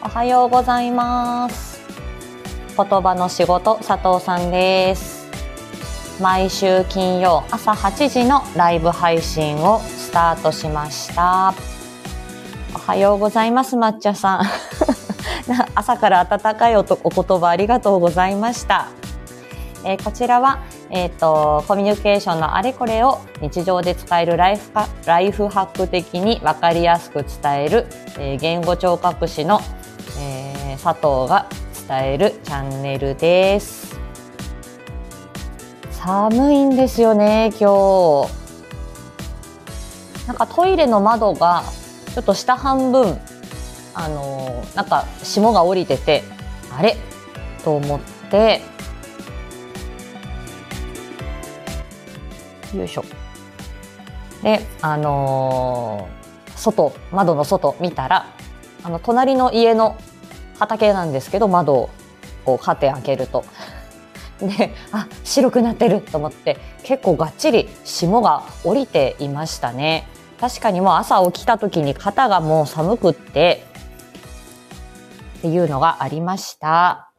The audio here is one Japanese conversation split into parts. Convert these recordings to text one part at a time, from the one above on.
おはようございます。言葉の仕事佐藤さんです。毎週金曜朝8時のライブ配信をスタートしました。おはようございます抹茶さん。朝から温かいお言葉ありがとうございました。えー、こちらは、えーと、コミュニケーションのあれこれを日常で使えるライフライフハック的に分かりやすく伝える、えー、言語聴覚士の、ー、佐藤が伝えるチャンネルです。寒いんですよね今日。なんかトイレの窓がちょっと下半分あのなんか霜が降りててあれ？と思って。よいしょ。であのー、外窓の外見たらあの隣の家の畑なんですけど窓をこうカーテン開けると。であ白くなってると思って結構がっちり霜が降りていましたね。確かにもう朝起きた時に肩がもう寒くってっていうのがありました。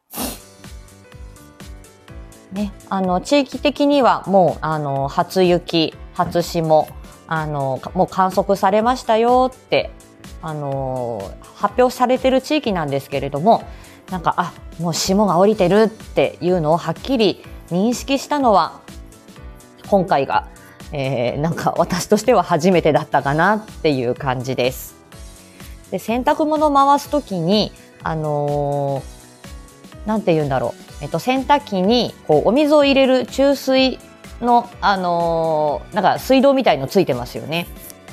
ね、あの地域的にはもうあの初雪初霜あのもう観測されましたよってあの発表されてる地域なんですけれどもなんかあもう霜が降りてるっていうのをはっきり認識したのは今回が、えー、なんか私としては初めてだったかなっていう感じです。で洗濯物回す時にあのー、て言うんだろうえっと、洗濯機にこうお水を入れる注水の、あのー、なんか水道みたいのついてますよね。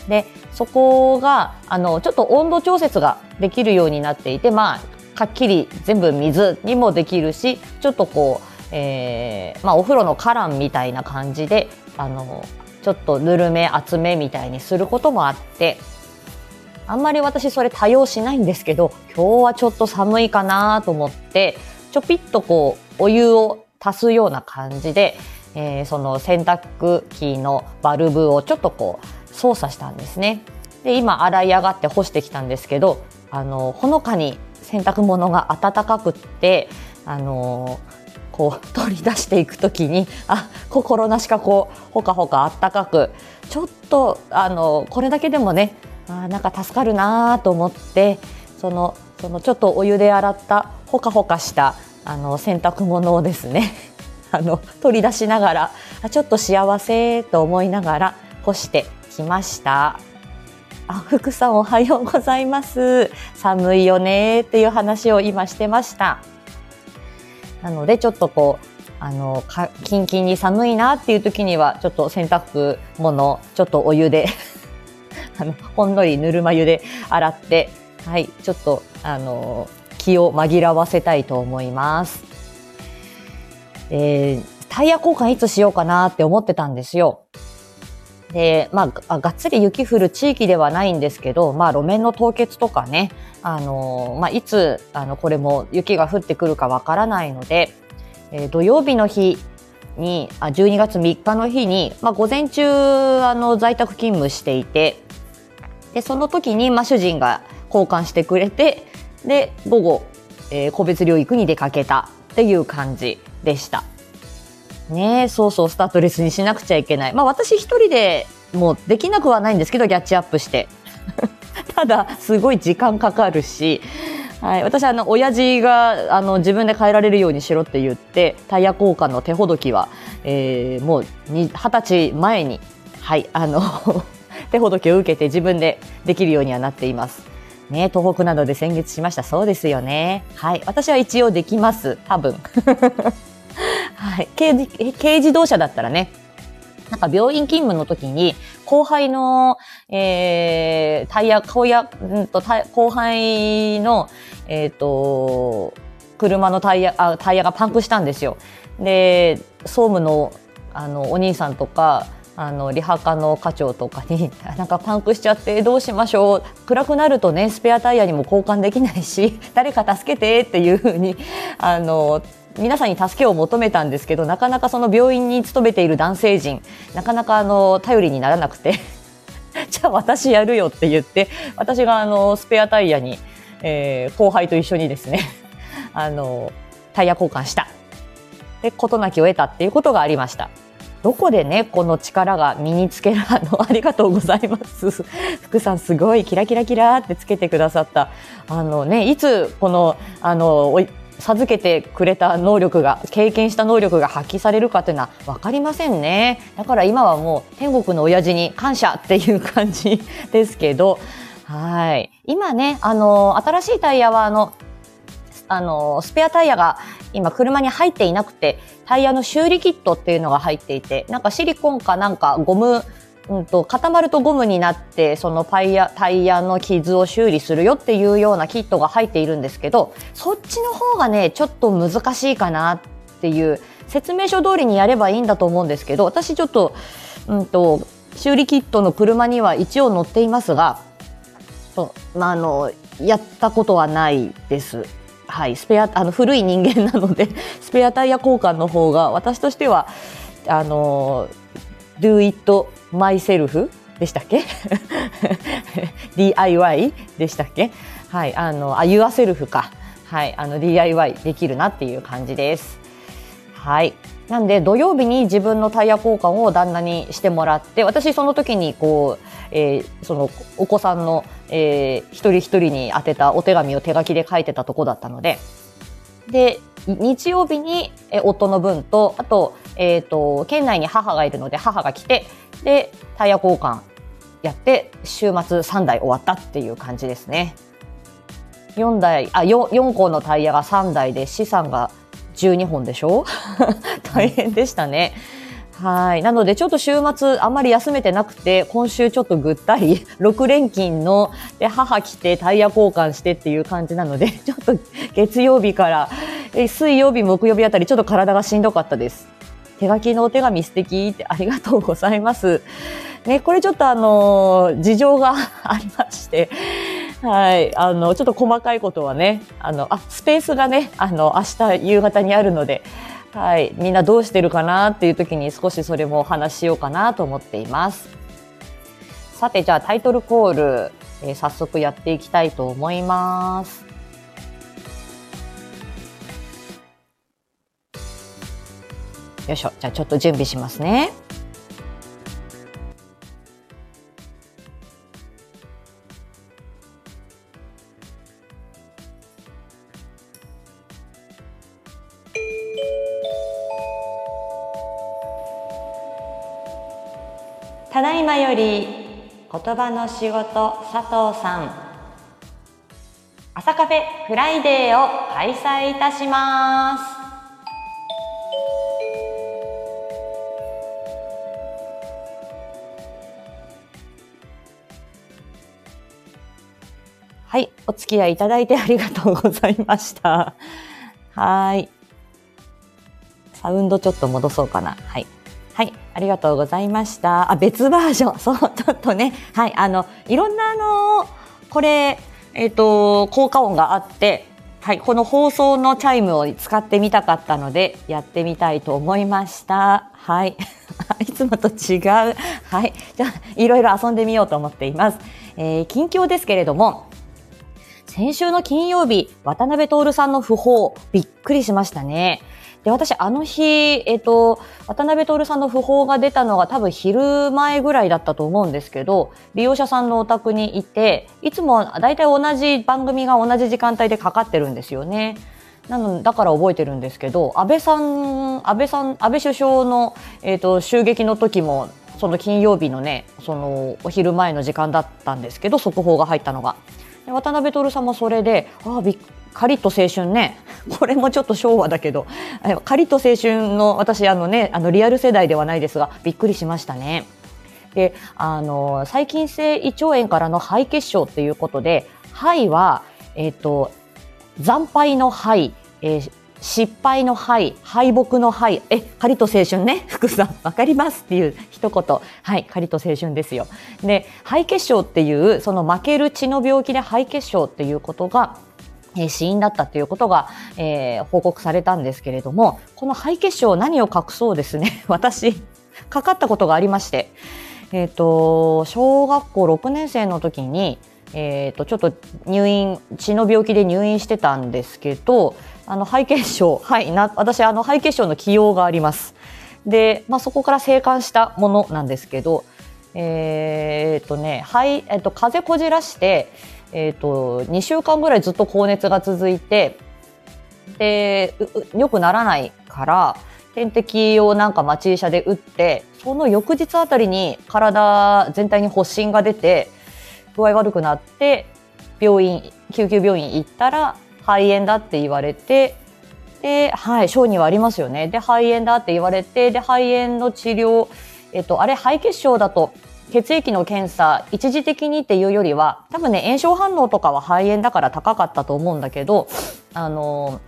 でそこがあのちょっと温度調節ができるようになっていてまあかっきり全部水にもできるしちょっとこう、えーまあ、お風呂の花壇みたいな感じであのちょっとぬるめ厚めみたいにすることもあってあんまり私それ多用しないんですけど今日はちょっと寒いかなと思ってちょぴっとこうお湯を足すような感じで、えー、その洗濯機のバルブをちょっとこう操作したんですね。で今洗い上がって干してきたんですけどあのほのかに洗濯物が暖かくってあのこう取り出していくときにあ心なしかこうほかほかあったかくちょっとあのこれだけでもねあなんか助かるなと思ってそのそのちょっとお湯で洗ったほかほかしたあの洗濯物をですねあの取り出しながらちょっと幸せと思いながら干してきました。あ、福さんおはようございます。寒いよねっていう話を今してました。なのでちょっとこうあのかキンキンに寒いなっていう時にはちょっと洗濯物ちょっとお湯で あのほんのりぬるま湯で洗ってはいちょっとあの気を紛らわせたいと思います。えー、タイヤ交換いつしようかなって思ってたんですよ。で、まあ、がっつり雪降る地域ではないんですけど、まあ、路面の凍結とかね、あの、まあ、いつ、あの、これも雪が降ってくるかわからないので、えー、土曜日の日に、あ、12月3日の日に、まあ、午前中、あの、在宅勤務していて、で、その時に、まあ、主人が交換してくれて、で午後、えー、個別療育に出かけたっていう感じでした。ねそうそうスタッドレスにしなくちゃいけない。まあ私一人でもうできなくはないんですけど、キャッチアップして。ただ、すごい時間かかるし、はい、私あの親父があの自分で変えられるようにしろって言ってタイヤ交換の手ほどきは、えー、もう二十歳前に、はい、あの 手ほどきを受けて自分でできるようにはなっています。ね、東北などで先月しました。そうですよね。はい。私は一応できます。多分。はい。軽軽自動車だったらね、なんか病院勤務の時に、後輩の、えー、タイヤ、後や、うんと、後輩の、えっ、ー、と、車のタイヤあ、タイヤがパンクしたんですよ。で、総務の、あの、お兄さんとか、あのリハ課の課長とかに「なんかパンクしちゃってどうしましょう暗くなるとねスペアタイヤにも交換できないし誰か助けて」っていうふうにあの皆さんに助けを求めたんですけどなかなかその病院に勤めている男性陣なかなかあの頼りにならなくて。じゃあ私やるよって言って私があのスペアタイヤに、えー、後輩と一緒にですね あのタイヤ交換した。で事なきを得たっていうことがありました。どこでねこの力が身につける あのありがとうございます。福さんすごいキラキラキラってつけてくださった。あのねいつこのあの授けてくれた能力が経験した能力が発揮されるかというのは分かりませんね。だから今はもう天国の親父に感謝っていう感じですけどはい。今ねあの新しいタイヤはあのあのスペアタイヤが今車に入っていなくてタイヤの修理キットっていうのが入っていてなんかシリコンかなんかゴムうんと、固まるとゴムになってそのパイヤタイヤの傷を修理するよっていうようなキットが入っているんですけどそっちの方がねちょっと難しいかなっていう説明書通りにやればいいんだと思うんですけど私ちょっと,、うんと、修理キットの車には一応乗っていますが、まあ、あのやったことはないです。はい、スペアあの古い人間なので スペアタイヤ交換の方が私としてはあの do it myself でしたっけ？DIY でしたっけ？はいあのあ yourself か。はいあの DIY できるなっていう感じです。はい。なんで土曜日に自分のタイヤ交換を旦那にしてもらって私その時にこう、えー、そのお子さんの、えー、一人一人に宛てたお手紙を手書きで書いてたとこだったので。で日曜日に夫の分とあと,、えーと、県内に母がいるので母が来てでタイヤ交換やって週末3台終わったっていう感じですね。4台あ 4, 4個のタイヤが3台で資産が12本でしょ？大変でしたね。はい。なので、ちょっと週末、あんまり休めてなくて、今週ちょっとぐったり、6連勤の、で、母来てタイヤ交換してっていう感じなので、ちょっと月曜日から、水曜日、木曜日あたり、ちょっと体がしんどかったです。手書きのお手紙素敵ってありがとうございます。ね、これちょっとあの、事情がありまして、はい。あの、ちょっと細かいことはね、あの、あ、スペースがね、あの、明日夕方にあるので、はい、みんなどうしてるかなっていう時に少しそれもお話ししようかなと思っています。さてじゃあタイトルコール、えー、早速やっていきたいと思います。よいしょ。じゃあちょっと準備しますね。ただいまより言葉の仕事佐藤さん。朝カフェフライデーを開催いたします。お付き合いいただいてありがとうございました。はい。サウンドちょっと戻そうかな。はい。はい、ありがとうございました。あ、別バージョン。そう、ちょっとね。はい、あの、いろんなあの、これ、えっ、ー、と、効果音があって、はい、この放送のチャイムを使ってみたかったので、やってみたいと思いました。はい。いつもと違う。はい。じゃあ、いろいろ遊んでみようと思っています。えー、近況ですけれども、先週の金曜日、渡辺徹さんの訃報、びっくりしましたね。で、私、あの日、えっ、と、渡辺徹さんの訃報が出たのが多分昼前ぐらいだったと思うんですけど、利用者さんのお宅にいて、いつも大体同じ番組が同じ時間帯でかかってるんですよね。なのだから覚えてるんですけど、安倍さん、安倍さん、安倍首相の、えっ、と、襲撃の時も、その金曜日のね、そのお昼前の時間だったんですけど、速報が入ったのが。渡辺徹さんもそれで、ああ、びっカリッと青春ね。これもちょっと昭和だけど、カリッと青春の私あのね、あのリアル世代ではないですが、びっくりしましたね。で、あの細菌性胃腸炎からの肺血症ということで、肺はえっ、ー、と惨敗の肺、えー、失敗の敗、敗北の敗、え、カリと青春ね、福さん、わかりますっていう一言。はい、カリと青春ですよ。で、肺結晶っていう、その負ける血の病気で肺結晶っていうことが、え死因だったということが、えー、報告されたんですけれども、この肺血症何を隠そうですね、私、かかったことがありまして、えっ、と、小学校6年生の時に、えっ、と、ちょっと入院、血の病気で入院してたんですけど、あの、肺血症、はい、な、私、あの、肺血症の起用があります。で、まあ、そこから生還したものなんですけど、えっ、とね、肺、えっ、と、風邪こじらして、えっ、と、2週間ぐらいずっと高熱が続いて、で、良くならないから、点滴をなんか町医者で打って、その翌日あたりに体全体に発疹が出て、具合悪くなって、病院、救急病院行ったら肺炎だって言われて、で、はい、小児はありますよね。で、肺炎だって言われて、で、肺炎の治療、えっと、あれ、肺血症だと、血液の検査、一時的にっていうよりは、多分ね、炎症反応とかは肺炎だから高かったと思うんだけど、あの、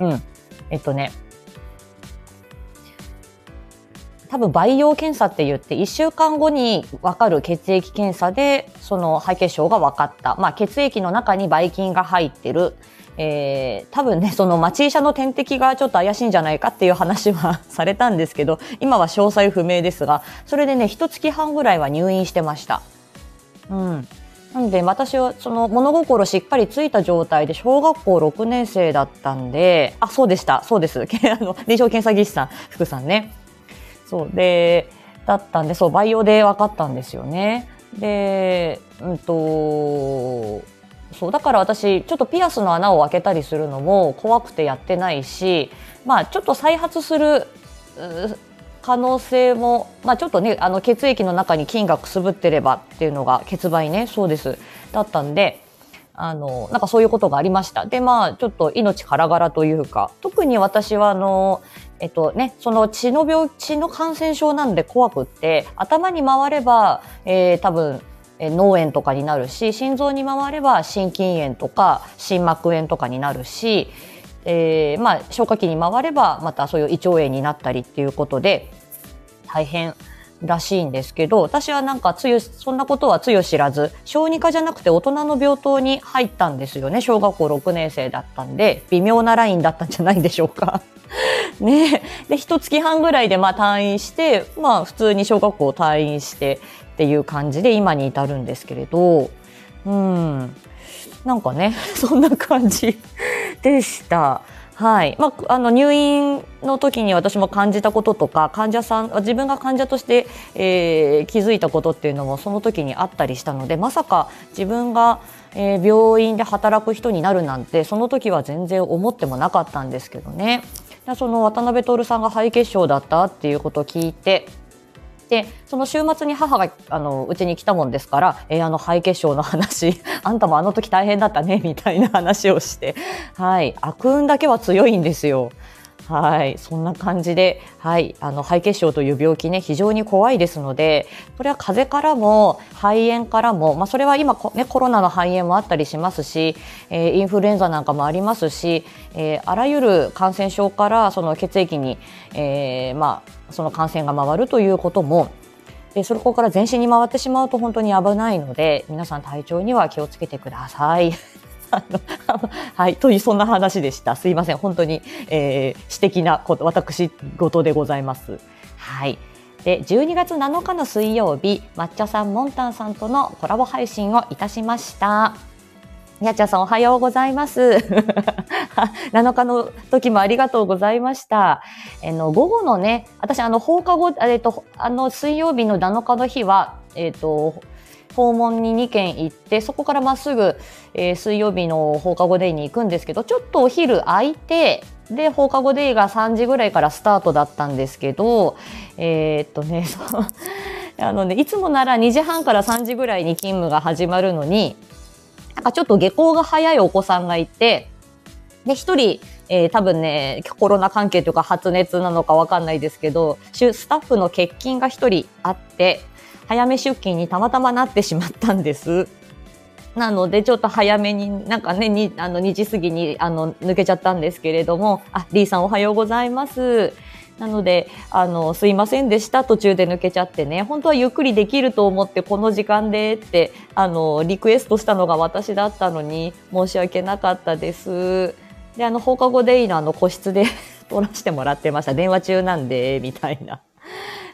うん、えっとね、多分培養検査って言って1週間後に分かる血液検査でその肺血症が分かった。まあ血液の中にばい菌が入ってる。えー、多分ね、その町医者の点滴がちょっと怪しいんじゃないかっていう話はされたんですけど、今は詳細不明ですが、それでね、一月半ぐらいは入院してました。うん。なので私はその物心しっかりついた状態で小学校6年生だったんで、あ、そうでした。そうです。あの、臨床検査技師さん、福さんね。そうでだったんでそう培養で分かったんですよね。でうんとそうだから私ちょっとピアスの穴を開けたりするのも怖くてやってないしまあちょっと再発する可能性も、まあ、ちょっとねあの血液の中に菌がくすぶってればっていうのが血媒ねそうですだったんであのなんかそういうことがありましたでまあちょっと命からがらというか特に私はあのえっとね、その血の病、血の感染症なんで怖くって、頭に回れば、えー、多分、え脳炎とかになるし、心臓に回れば心筋炎とか心膜炎とかになるし、えー、まあ、消化器に回ればまたそういう胃腸炎になったりっていうことで、大変らしいんですけど、私はなんかつゆ、そんなことはつゆ知らず、小児科じゃなくて大人の病棟に入ったんですよね。小学校6年生だったんで、微妙なラインだったんじゃないでしょうか。ねで、一月半ぐらいでまあ退院して、まあ普通に小学校退院してっていう感じで今に至るんですけれど、うん。なんかね、そんな感じでした。はい。まあ、あの、入院の時に私も感じたこととか、患者さん、自分が患者として、えー、気づいたことっていうのもその時にあったりしたので、まさか自分が、えー、病院で働く人になるなんて、その時は全然思ってもなかったんですけどね。その渡辺徹さんが肺血症だったっていうことを聞いて、で、その週末に母が、あの、うちに来たもんですから、えー、あの、肺血症の話、あんたもあの時大変だったね、みたいな話をして、はい、悪運だけは強いんですよ。はい、そんな感じで、はい、あの肺血症という病気ね非常に怖いですので、これは風邪からも肺炎からも、まあそれは今ねコロナの肺炎もあったりしますし、えー、インフルエンザなんかもありますし、えー、あらゆる感染症からその血液に、えー、まあその感染が回るということもでそこから全身に回ってしまうと本当に危ないので皆さん体調には気をつけてください。はい、というそんな話でした。すいません、本当に、えー、私的なこと、私事でございます。はい。で、12月7日の水曜日、抹茶さん、モンタンさんとのコラボ配信をいたしました。にゃちゃさんおはようございます。7日の時もありがとうございました。えの午後のね、私あの放課後、えっと、あの水曜日の7日の日は、えっと、訪問に2軒行ってそこからまっすぐ、えー、水曜日の放課後デイに行くんですけどちょっとお昼空いてで放課後デイが3時ぐらいからスタートだったんですけどえー、っとね そあのねいつもなら2時半から3時ぐらいに勤務が始まるのになんかちょっと下校が早いお子さんがいてで1人えー、多分ね、コロナ関係というか発熱なのかわかんないですけど、スタッフの欠勤が1人あって、早め出勤にたまたまなってしまったんです。なので、ちょっと早めに、なんかね、にあの2時過ぎにあの抜けちゃったんですけれども、あ、リーさんおはようございます。なので、あの、すいませんでした。途中で抜けちゃってね。本当はゆっくりできると思って、この時間でって、あの、リクエストしたのが私だったのに、申し訳なかったです。で、あの、放課後デイのあの個室で 撮らせてもらってました。電話中なんで、みたいな。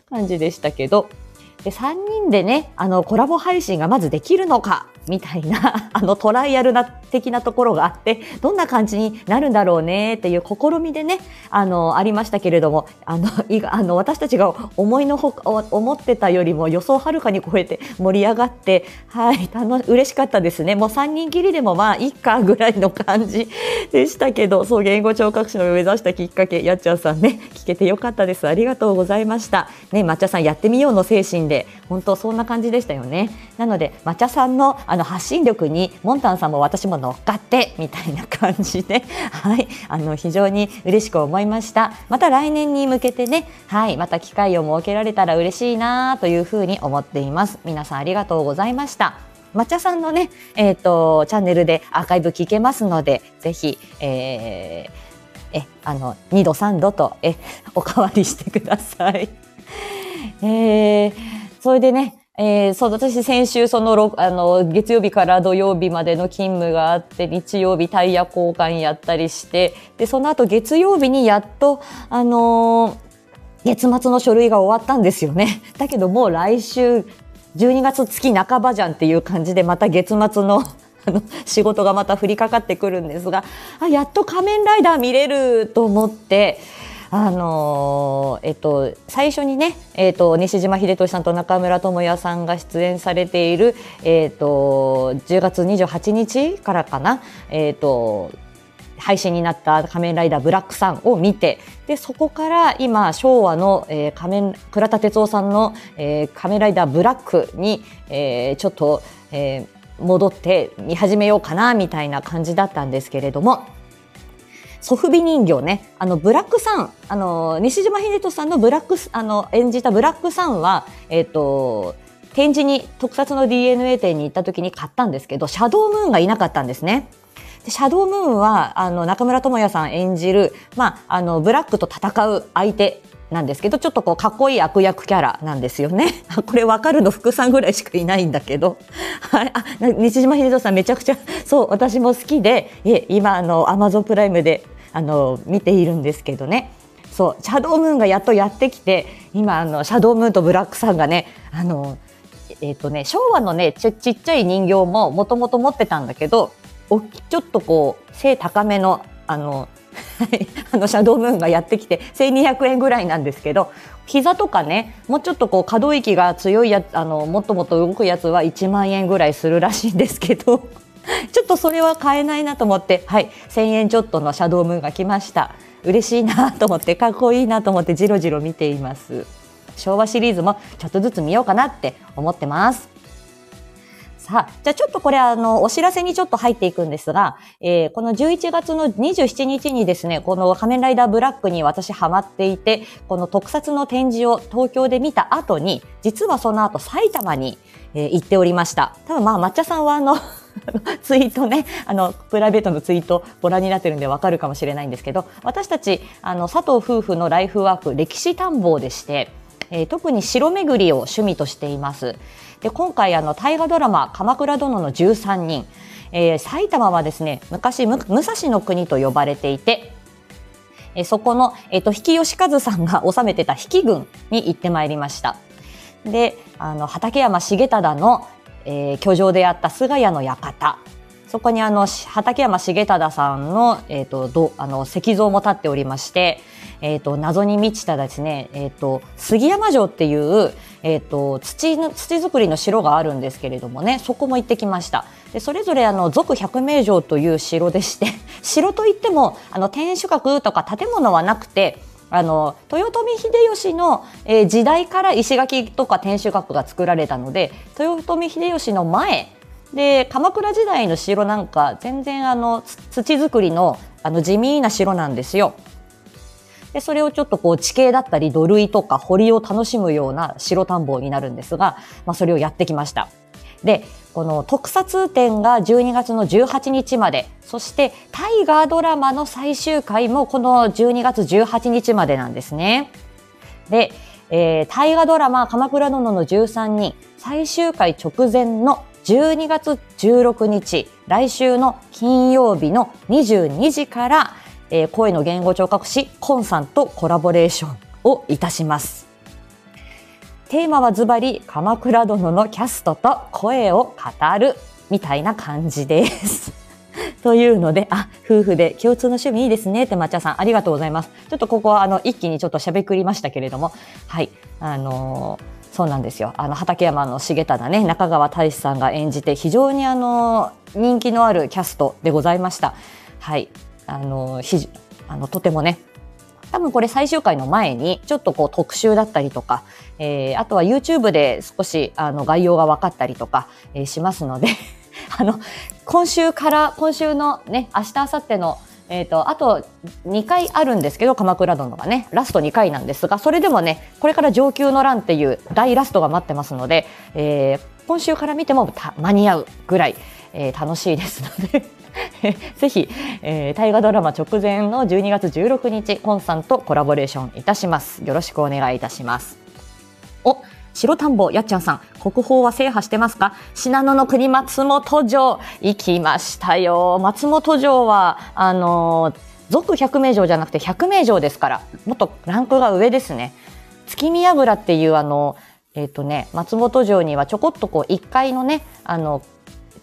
感じでしたけど、で、3人でね、あの、コラボ配信がまずできるのか、みたいな、あの、トライアルな的なところがあって、どんな感じになるんだろうねっていう試みでね、あの、ありましたけれども、あの、いあの私たちが思いのほか、思ってたよりも予想をはるかに超えて盛り上がって、はい、楽、嬉しかったですね。もう3人きりでもまあ、いっかぐらいの感じ でしたけど、そう、言語聴覚士の目指したきっかけ、やっちゃんさんね、聞けてよかったです。ありがとうございました。ね、抹茶さんやってみようの精神で、本当そんな感じでしたよね。なので、抹茶さんのああの発信力に、モンタンさんも私も乗っかってみたいな感じで、はい、あの非常に嬉しく思いました。また来年に向けてね、はい、また機会を設けられたら嬉しいなというふうに思っています。皆さんありがとうございました。抹茶さんのね、えっ、ー、と、チャンネルでアーカイブ聞けますので、ぜひ、えー、え、あの、2度3度と、え、おかわりしてください。えー、それでね、えー、そう、私先週その、あの、月曜日から土曜日までの勤務があって、日曜日タイヤ交換やったりして、で、その後月曜日にやっと、あのー、月末の書類が終わったんですよね。だけどもう来週、12月月半ばじゃんっていう感じで、また月末の あの、仕事がまた降りかかってくるんですが、あ、やっと仮面ライダー見れると思って、あのー、えっと、最初にね、えっと、西島秀俊さんと中村智也さんが出演されている、えっと、10月28日からかな、えっと、配信になった仮面ライダーブラックさんを見て、で、そこから今、昭和の、えー、仮面、倉田哲夫さんの、えー、仮面ライダーブラックに、えー、ちょっと、えー、戻って見始めようかな、みたいな感じだったんですけれども、ソフビ人形ね、あの、ブラックさん、あの、西島秀人さんのブラック、あの、演じたブラックさんは、えっ、ー、と、展示に、特撮の DNA 店に行った時に買ったんですけど、シャドームーンがいなかったんですね。でシャドームーンは、あの、中村智也さん演じる、まあ、あの、ブラックと戦う相手なんですけど、ちょっとこう、かっこいい悪役キャラなんですよね。これわかるの福さんぐらいしかいないんだけど。はい。あ、西島秀人さんめちゃくちゃ、そう、私も好きで、え、今、あの、アマゾンプライムであの見ているんですけどね。そうシャドームーンがやっとやってきて今あのシャドームーンとブラックさんがねあのえ、ー、とね昭和のねちちっちゃい人形ももともと持ってたんだけどおちょっとこう背高めのあの あのシャドームーンがやってきて1200円ぐらいなんですけど膝とかねもうちょっとこう可動域が強いやあのもっともっと動くやつは1万円ぐらいするらしいんですけど。ちょっとそれは買えないなと思って、はい、1000円ちょっとのシャドームーンが来ました。嬉しいなと思って、かっこいいなと思ってじろじろ見ています。昭和シリーズもちょっとずつ見ようかなって思ってます。さあ、じゃあちょっとこれあの、お知らせにちょっと入っていくんですが、えー、この11月の27日にですね、この仮面ライダーブラックに私ハマっていて、この特撮の展示を東京で見た後に、実はその後埼玉に、えー、行っておりました。多分まあ抹茶さんはあの ツイートね、あの、プライベートのツイートご覧になってるんでわかるかもしれないんですけど、私たち、あの、佐藤夫婦のライフワーク、歴史探訪でして、えー、特に城巡りを趣味としています。で、今回、あの、大河ドラマ、鎌倉殿の13人、えー、埼玉はですね、昔、武蔵の国と呼ばれていて、えー、そこの、えっ、ー、と、比企義和さんが治めてた比企軍に行ってまいりました。で、あの、畠山重忠の、えー、居城であった菅谷の館。そこにあの、畠山重忠さんの、えっ、ー、と、ど、あの、石像も立っておりまして、えっ、ー、と、謎に満ちたですね、えっ、と、杉山城っていう、えっ、と、土の、土作りの城があるんですけれどもね、そこも行ってきました。で、それぞれあの、俗百名城という城でして、城といっても、あの、天守閣とか建物はなくて、あの豊臣秀吉の、えー、時代から石垣とか天守閣が作られたので豊臣秀吉の前で鎌倉時代の城なんか全然あの土作りのあの地味な城なんですよ。でそれをちょっとこう地形だったり土塁とか堀を楽しむような城探訪になるんですが、まあ、それをやってきました。で、この特撮展が12月の18日まで、そして大河ドラマの最終回もこの12月18日までなんですね。で、えー、大河ドラマ鎌倉殿の13人最終回直前の12月16日、来週の金曜日の22時から、えー、声の言語聴覚士コンさんとコラボレーションをいたします。テーマはズバリ、鎌倉殿のキャストと声を語る、みたいな感じです。というので、あ、夫婦で共通の趣味いいですねって抹茶さんありがとうございます。ちょっとここはあの一気にちょっとしゃべくりましたけれども、はい、あのーそうなんですよ。あの畠山の重忠ね、中川大志さんが演じて非常にあの人気のあるキャストでございました。はい、あのひあのとてもね。多分これ最終回の前にちょっとこう特集だったりとか、えー、あとは YouTube で少しあの概要が分かったりとか、えー、しますので あの今週から今週のね明日明後日のえーと、あと2回あるんですけど「鎌倉殿」がねラスト2回なんですがそれでもねこれから上級の乱っていう大ラストが待ってますので、えー、今週から見ても間に合うぐらい、えー、楽しいですので ぜひ、えー、大河ドラマ直前の12月16日コンさんとコラボレーションいたします。よろしくお願いいたします。お白田んぼやっちゃんさん国宝は制覇してますか？信濃の国松本城行きましたよ。松本城はあのー、俗百名城じゃなくて百名城ですからもっとランクが上ですね。月見櫓っていうあのえっ、ー、とね松本城にはちょこっとこう1階のねあの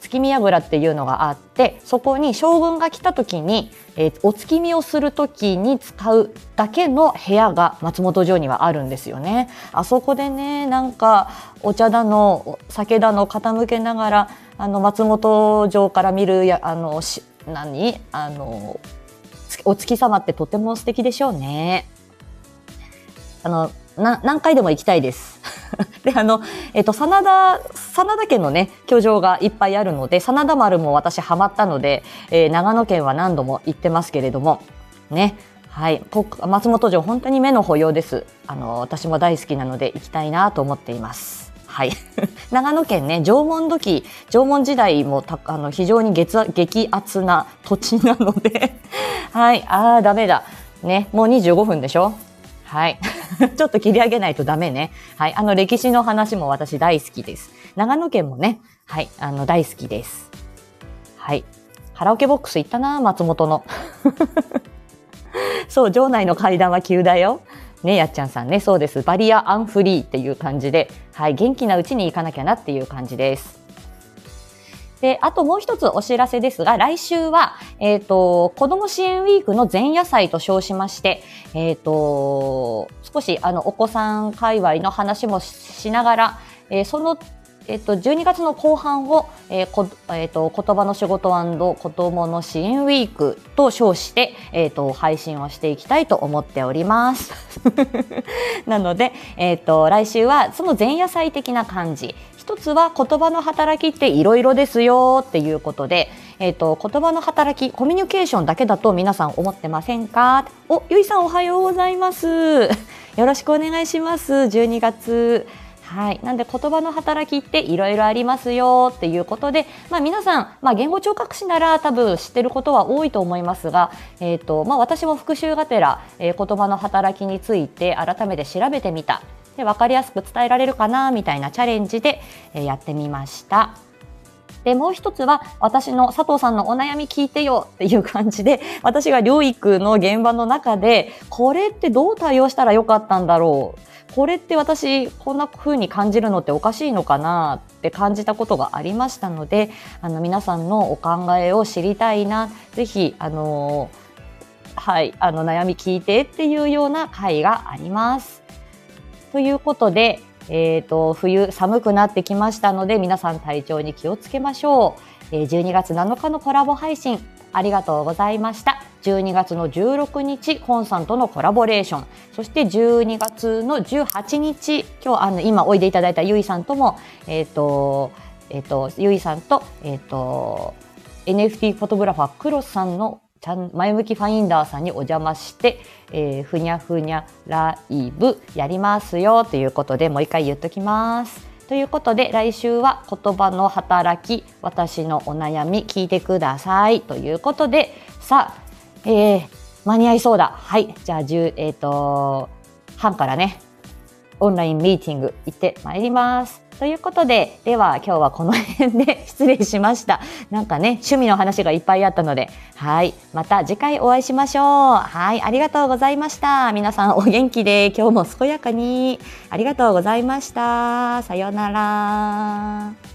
月見櫓っていうのがあってそこに将軍が来た時に、えー、お月見をする時に使うだけの部屋が松本城にはあるんですよね。あそこでねなんかお茶だの酒だの傾けながらあの松本城から見るやあのし何？あのお月様ってとても素敵でしょうね。あのな何回でも行きたいです。で、あの、えっ、と、真田、真田家のね、居城がいっぱいあるので、真田丸も私ハマったので、えー、長野県は何度も行ってますけれども、ね、はい、松本城本当に目の保養です。あの、私も大好きなので行きたいなと思っています。はい。長野県ね、縄文土器、縄文時代もたあの非常に激アな土地なので はい、ああ、ダメだ。ね、もう25分でしょ？はい。ちょっと切り上げないとダメね。はい。あの、歴史の話も私大好きです。長野県もね、はい。あの、大好きです。はい。カラオケボックス行ったな、松本の。そう、場内の階段は急だよ。ね、やっちゃんさんね、そうです。バリアアンフリーっていう感じで、はい、元気なうちに行かなきゃなっていう感じです。で、あともう一つお知らせですが、来週は、えっ、ー、と、子供支援ウィークの前夜祭と称しまして、えっ、ー、と、少しあの、お子さん界隈の話もしながら、えー、そのえっと、12月の後半を、えーこえーと、言葉の仕事子供の支援ウィークと称して、えーと、配信をしていきたいと思っております。なので、えーと、来週はその前夜祭的な感じ一つは言葉の働きっていろいろですよっていうことで、えー、と言葉の働きコミュニケーションだけだと皆さん思ってませんか？おゆいさんおはようございます。よろしくお願いします。12月。はい、なんで言葉の働きっていろいろありますよっていうことで、まあ、皆さん、まあ、言語聴覚士なら多分知ってることは多いと思いますが、えーとまあ、私も復習がてら、えー、言葉の働きについて改めて調べてみた。で分かりやすく伝えられるかなみたいなチャレンジで、やってみました。で、もう一つは、私の佐藤さんのお悩み聞いてよっていう感じで、私が療育の現場の中で、これってどう対応したらよかったんだろう？これって私こんな風に感じるのっておかしいのかなって感じたことがありましたのであの皆さんのお考えを知りたいなぜひあのはいあの悩み聞いてっていうような回があります。ということで、えーと、冬寒くなってきましたので皆さん体調に気をつけましょう。えー、12月7日のコラボ配信ありがとうございました。12月の16日、コンさんとのコラボレーション、そして12月の18日、今日あの今おいでいただいたゆいさんとも、えっ、ー、と、えっ、ー、と、ゆいさんと、えっ、ー、と、NFT フォトグラファークロスさんのちゃん前向きファインダーさんにお邪魔して、えー、ふにゃふにゃライブやりますよということでもう一回言っときます。ということで来週は言葉の働き私のお悩み聞いてくださいということでさあえー、間に合いそうだ。はい。じゃあ、10、えっ、ー、と、半からね、オンラインミーティング行ってまいります。ということで、では今日はこの辺で 失礼しました。なんかね、趣味の話がいっぱいあったので、はい。また次回お会いしましょう。はい。ありがとうございました。皆さんお元気で今日も健やかにありがとうございました。さようなら。